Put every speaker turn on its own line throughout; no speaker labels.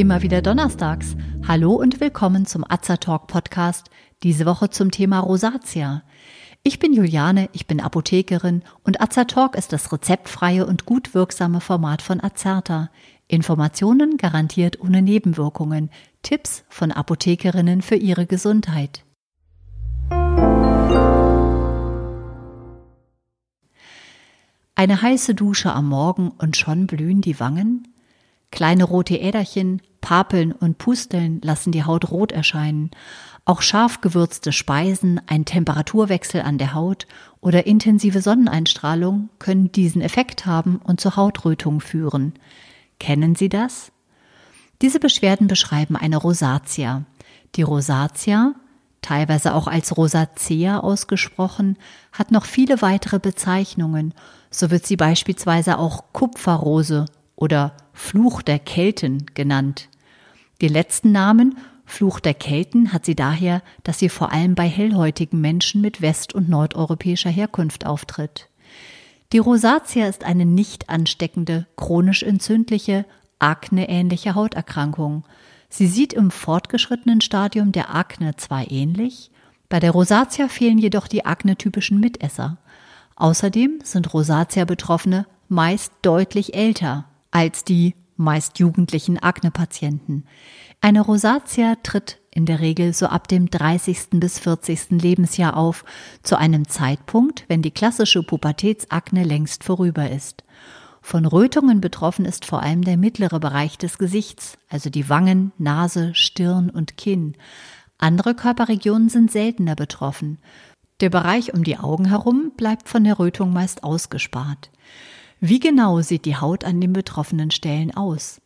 Immer wieder donnerstags. Hallo und willkommen zum Azertalk Podcast. Diese Woche zum Thema Rosatia. Ich bin Juliane, ich bin Apothekerin und Azertalk ist das rezeptfreie und gut wirksame Format von Azerta. Informationen garantiert ohne Nebenwirkungen. Tipps von Apothekerinnen für ihre Gesundheit. Eine heiße Dusche am Morgen und schon blühen die Wangen? Kleine rote Äderchen, Papeln und Pusteln lassen die Haut rot erscheinen. Auch scharf gewürzte Speisen, ein Temperaturwechsel an der Haut oder intensive Sonneneinstrahlung können diesen Effekt haben und zur Hautrötung führen. Kennen Sie das? Diese Beschwerden beschreiben eine Rosatia. Die Rosatia, teilweise auch als Rosacea ausgesprochen, hat noch viele weitere Bezeichnungen. So wird sie beispielsweise auch Kupferrose oder Fluch der Kelten genannt. Die letzten Namen Fluch der Kelten hat sie daher, dass sie vor allem bei hellhäutigen Menschen mit west- und nordeuropäischer Herkunft auftritt. Die Rosatia ist eine nicht ansteckende, chronisch entzündliche, akneähnliche Hauterkrankung. Sie sieht im fortgeschrittenen Stadium der Akne zwar ähnlich, bei der Rosatia fehlen jedoch die aknetypischen Mitesser. Außerdem sind Rosatia-Betroffene meist deutlich älter als die meist jugendlichen Akne-Patienten. Eine Rosatia tritt in der Regel so ab dem 30. bis 40. Lebensjahr auf, zu einem Zeitpunkt, wenn die klassische Pubertätsakne längst vorüber ist. Von Rötungen betroffen ist vor allem der mittlere Bereich des Gesichts, also die Wangen, Nase, Stirn und Kinn. Andere Körperregionen sind seltener betroffen. Der Bereich um die Augen herum bleibt von der Rötung meist ausgespart. Wie genau sieht die Haut an den betroffenen Stellen aus?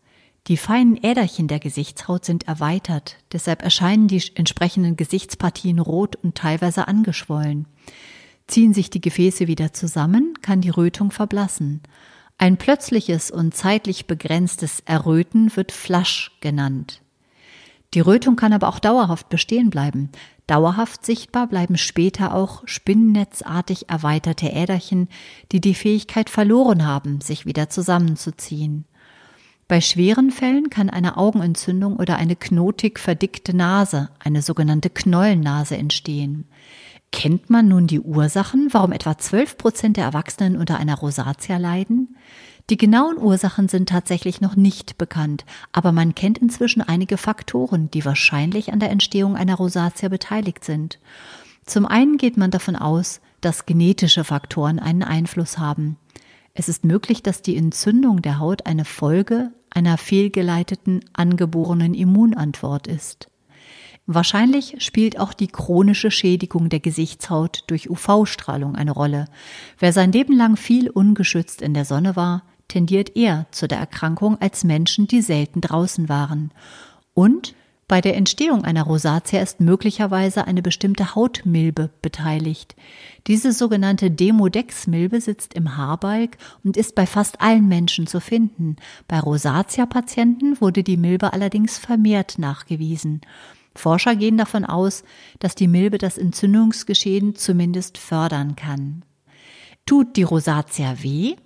Die feinen Äderchen der Gesichtshaut sind erweitert, deshalb erscheinen die entsprechenden Gesichtspartien rot und teilweise angeschwollen. Ziehen sich die Gefäße wieder zusammen, kann die Rötung verblassen. Ein plötzliches und zeitlich begrenztes Erröten wird Flasch genannt. Die Rötung kann aber auch dauerhaft bestehen bleiben. Dauerhaft sichtbar bleiben später auch spinnennetzartig erweiterte Äderchen, die die Fähigkeit verloren haben, sich wieder zusammenzuziehen. Bei schweren Fällen kann eine Augenentzündung oder eine knotig verdickte Nase, eine sogenannte Knollennase entstehen. Kennt man nun die Ursachen, warum etwa 12 Prozent der Erwachsenen unter einer Rosatia leiden? Die genauen Ursachen sind tatsächlich noch nicht bekannt, aber man kennt inzwischen einige Faktoren, die wahrscheinlich an der Entstehung einer Rosatia beteiligt sind. Zum einen geht man davon aus, dass genetische Faktoren einen Einfluss haben. Es ist möglich, dass die Entzündung der Haut eine Folge einer fehlgeleiteten angeborenen Immunantwort ist. Wahrscheinlich spielt auch die chronische Schädigung der Gesichtshaut durch UV-Strahlung eine Rolle. Wer sein Leben lang viel ungeschützt in der Sonne war, tendiert eher zu der Erkrankung als Menschen, die selten draußen waren. Und bei der Entstehung einer Rosatia ist möglicherweise eine bestimmte Hautmilbe beteiligt. Diese sogenannte Demodex-Milbe sitzt im Haarbalg und ist bei fast allen Menschen zu finden. Bei Rosatia-Patienten wurde die Milbe allerdings vermehrt nachgewiesen. Forscher gehen davon aus, dass die Milbe das Entzündungsgeschehen zumindest fördern kann. Tut die Rosatia weh?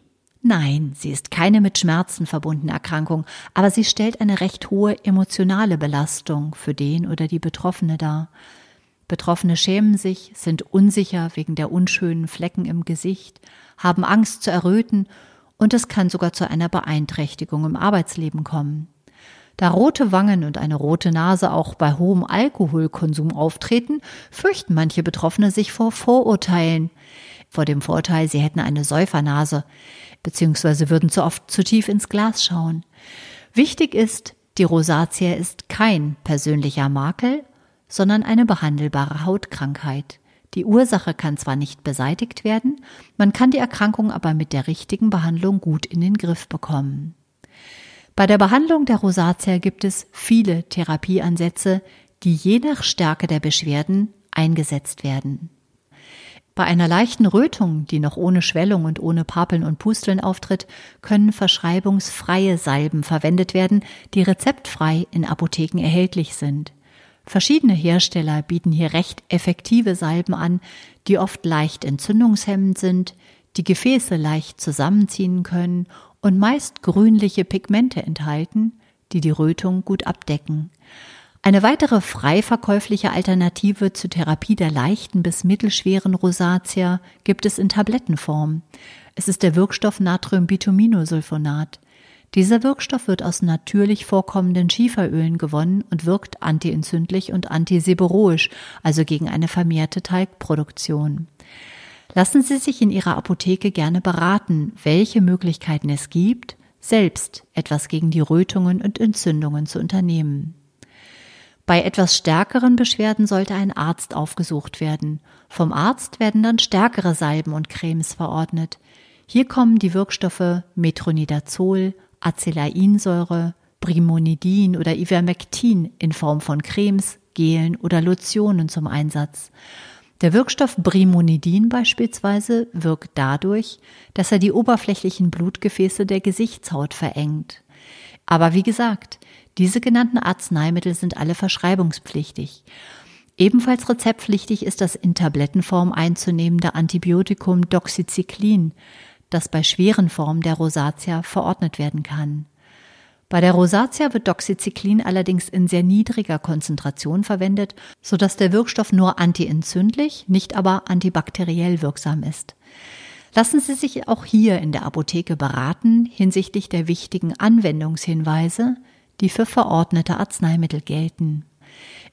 Nein, sie ist keine mit Schmerzen verbundene Erkrankung, aber sie stellt eine recht hohe emotionale Belastung für den oder die Betroffene dar. Betroffene schämen sich, sind unsicher wegen der unschönen Flecken im Gesicht, haben Angst zu erröten und es kann sogar zu einer Beeinträchtigung im Arbeitsleben kommen. Da rote Wangen und eine rote Nase auch bei hohem Alkoholkonsum auftreten, fürchten manche Betroffene sich vor Vorurteilen, vor dem Vorteil, sie hätten eine Säufernase beziehungsweise würden zu oft zu tief ins Glas schauen. Wichtig ist, die Rosatia ist kein persönlicher Makel, sondern eine behandelbare Hautkrankheit. Die Ursache kann zwar nicht beseitigt werden, man kann die Erkrankung aber mit der richtigen Behandlung gut in den Griff bekommen. Bei der Behandlung der Rosatia gibt es viele Therapieansätze, die je nach Stärke der Beschwerden eingesetzt werden. Bei einer leichten Rötung, die noch ohne Schwellung und ohne Papeln und Pusteln auftritt, können verschreibungsfreie Salben verwendet werden, die rezeptfrei in Apotheken erhältlich sind. Verschiedene Hersteller bieten hier recht effektive Salben an, die oft leicht entzündungshemmend sind, die Gefäße leicht zusammenziehen können und meist grünliche Pigmente enthalten, die die Rötung gut abdecken. Eine weitere frei verkäufliche Alternative zur Therapie der leichten bis mittelschweren Rosatia gibt es in Tablettenform. Es ist der Wirkstoff Natriumbituminosulfonat. Dieser Wirkstoff wird aus natürlich vorkommenden Schieferölen gewonnen und wirkt antientzündlich und antiseboroisch, also gegen eine vermehrte Talgproduktion. Lassen Sie sich in Ihrer Apotheke gerne beraten, welche Möglichkeiten es gibt, selbst etwas gegen die Rötungen und Entzündungen zu unternehmen. Bei etwas stärkeren Beschwerden sollte ein Arzt aufgesucht werden. Vom Arzt werden dann stärkere Salben und Cremes verordnet. Hier kommen die Wirkstoffe Metronidazol, Acelainsäure, Brimonidin oder Ivermectin in Form von Cremes, Gelen oder Lotionen zum Einsatz. Der Wirkstoff Brimonidin beispielsweise wirkt dadurch, dass er die oberflächlichen Blutgefäße der Gesichtshaut verengt. Aber wie gesagt, diese genannten Arzneimittel sind alle verschreibungspflichtig. Ebenfalls rezeptpflichtig ist das in Tablettenform einzunehmende Antibiotikum Doxycyclin, das bei schweren Formen der Rosatia verordnet werden kann. Bei der Rosatia wird Doxycyclin allerdings in sehr niedriger Konzentration verwendet, sodass der Wirkstoff nur antientzündlich, nicht aber antibakteriell wirksam ist. Lassen Sie sich auch hier in der Apotheke beraten hinsichtlich der wichtigen Anwendungshinweise, die für verordnete Arzneimittel gelten.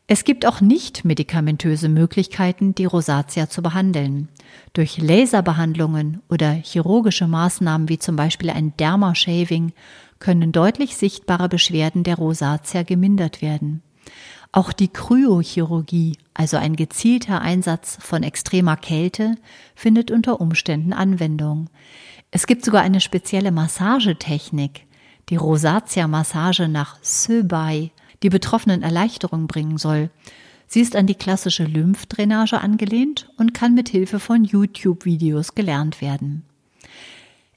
Es gibt auch nicht medikamentöse Möglichkeiten, die Rosatia zu behandeln. Durch Laserbehandlungen oder chirurgische Maßnahmen wie zum Beispiel ein Dermashaving können deutlich sichtbare Beschwerden der Rosatia gemindert werden. Auch die Kryochirurgie, also ein gezielter Einsatz von extremer Kälte, findet unter Umständen Anwendung. Es gibt sogar eine spezielle Massagetechnik, die Rosatia-Massage nach Söbai, die Betroffenen Erleichterung bringen soll. Sie ist an die klassische Lymphdrainage angelehnt und kann mit Hilfe von YouTube-Videos gelernt werden.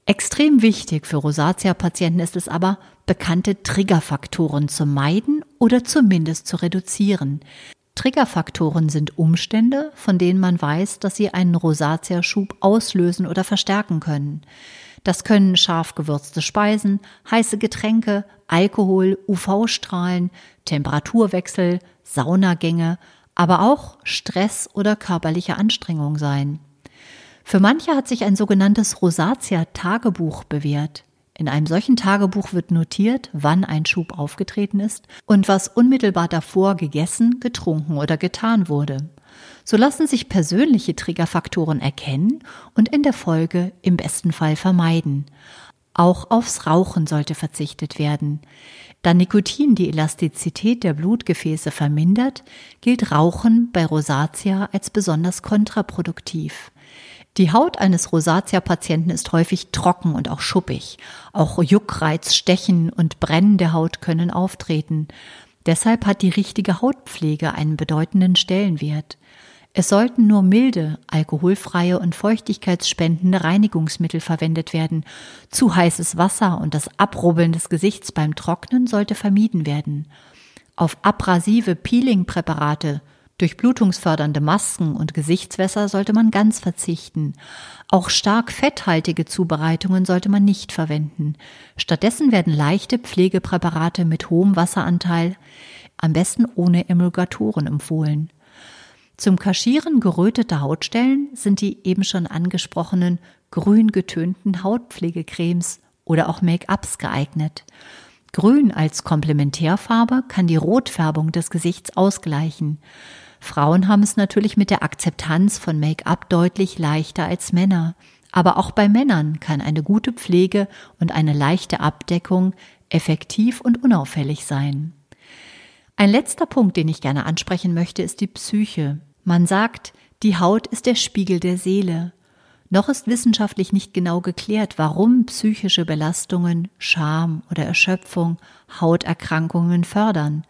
Extrem wichtig für Rosatia-Patienten ist es aber, bekannte Triggerfaktoren zu meiden oder zumindest zu reduzieren. Triggerfaktoren sind Umstände, von denen man weiß, dass sie einen Rosatia-Schub auslösen oder verstärken können. Das können scharf gewürzte Speisen, heiße Getränke, Alkohol, UV-Strahlen, Temperaturwechsel, Saunagänge, aber auch Stress oder körperliche Anstrengung sein. Für manche hat sich ein sogenanntes Rosatia-Tagebuch bewährt. In einem solchen Tagebuch wird notiert, wann ein Schub aufgetreten ist und was unmittelbar davor gegessen, getrunken oder getan wurde. So lassen sich persönliche Triggerfaktoren erkennen und in der Folge im besten Fall vermeiden. Auch aufs Rauchen sollte verzichtet werden. Da Nikotin die Elastizität der Blutgefäße vermindert, gilt Rauchen bei Rosatia als besonders kontraproduktiv. Die Haut eines Rosatia-Patienten ist häufig trocken und auch schuppig. Auch Juckreiz, Stechen und Brennen der Haut können auftreten. Deshalb hat die richtige Hautpflege einen bedeutenden Stellenwert. Es sollten nur milde, alkoholfreie und feuchtigkeitsspendende Reinigungsmittel verwendet werden. Zu heißes Wasser und das Abrubbeln des Gesichts beim Trocknen sollte vermieden werden. Auf abrasive Peeling-Präparate, durchblutungsfördernde Masken und Gesichtswässer sollte man ganz verzichten. Auch stark fetthaltige Zubereitungen sollte man nicht verwenden. Stattdessen werden leichte Pflegepräparate mit hohem Wasseranteil, am besten ohne Emulgatoren empfohlen. Zum Kaschieren geröteter Hautstellen sind die eben schon angesprochenen grün getönten Hautpflegecremes oder auch Make-ups geeignet. Grün als Komplementärfarbe kann die Rotfärbung des Gesichts ausgleichen. Frauen haben es natürlich mit der Akzeptanz von Make-up deutlich leichter als Männer. Aber auch bei Männern kann eine gute Pflege und eine leichte Abdeckung effektiv und unauffällig sein. Ein letzter Punkt, den ich gerne ansprechen möchte, ist die Psyche. Man sagt, die Haut ist der Spiegel der Seele. Noch ist wissenschaftlich nicht genau geklärt, warum psychische Belastungen, Scham oder Erschöpfung Hauterkrankungen fördern.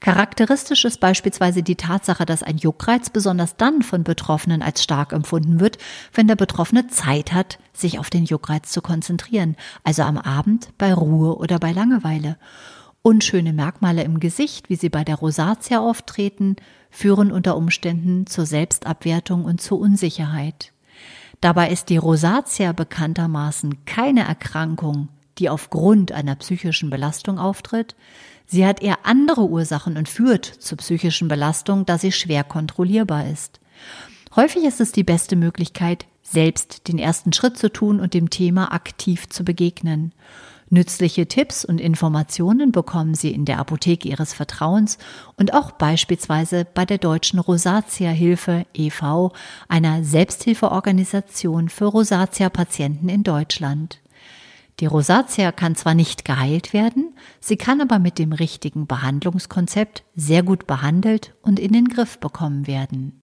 Charakteristisch ist beispielsweise die Tatsache, dass ein Juckreiz besonders dann von Betroffenen als stark empfunden wird, wenn der Betroffene Zeit hat, sich auf den Juckreiz zu konzentrieren, also am Abend, bei Ruhe oder bei Langeweile. Unschöne Merkmale im Gesicht, wie sie bei der Rosatia auftreten, führen unter Umständen zur Selbstabwertung und zur Unsicherheit. Dabei ist die Rosatia bekanntermaßen keine Erkrankung, die aufgrund einer psychischen Belastung auftritt. Sie hat eher andere Ursachen und führt zu psychischen Belastung, da sie schwer kontrollierbar ist. Häufig ist es die beste Möglichkeit, selbst den ersten Schritt zu tun und dem Thema aktiv zu begegnen. Nützliche Tipps und Informationen bekommen Sie in der Apotheke Ihres Vertrauens und auch beispielsweise bei der Deutschen Rosatia Hilfe e.V., einer Selbsthilfeorganisation für Rosatia-Patienten in Deutschland. Die Rosatia kann zwar nicht geheilt werden, sie kann aber mit dem richtigen Behandlungskonzept sehr gut behandelt und in den Griff bekommen werden.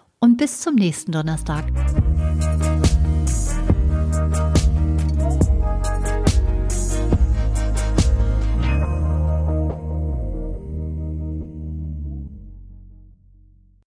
und bis zum nächsten Donnerstag.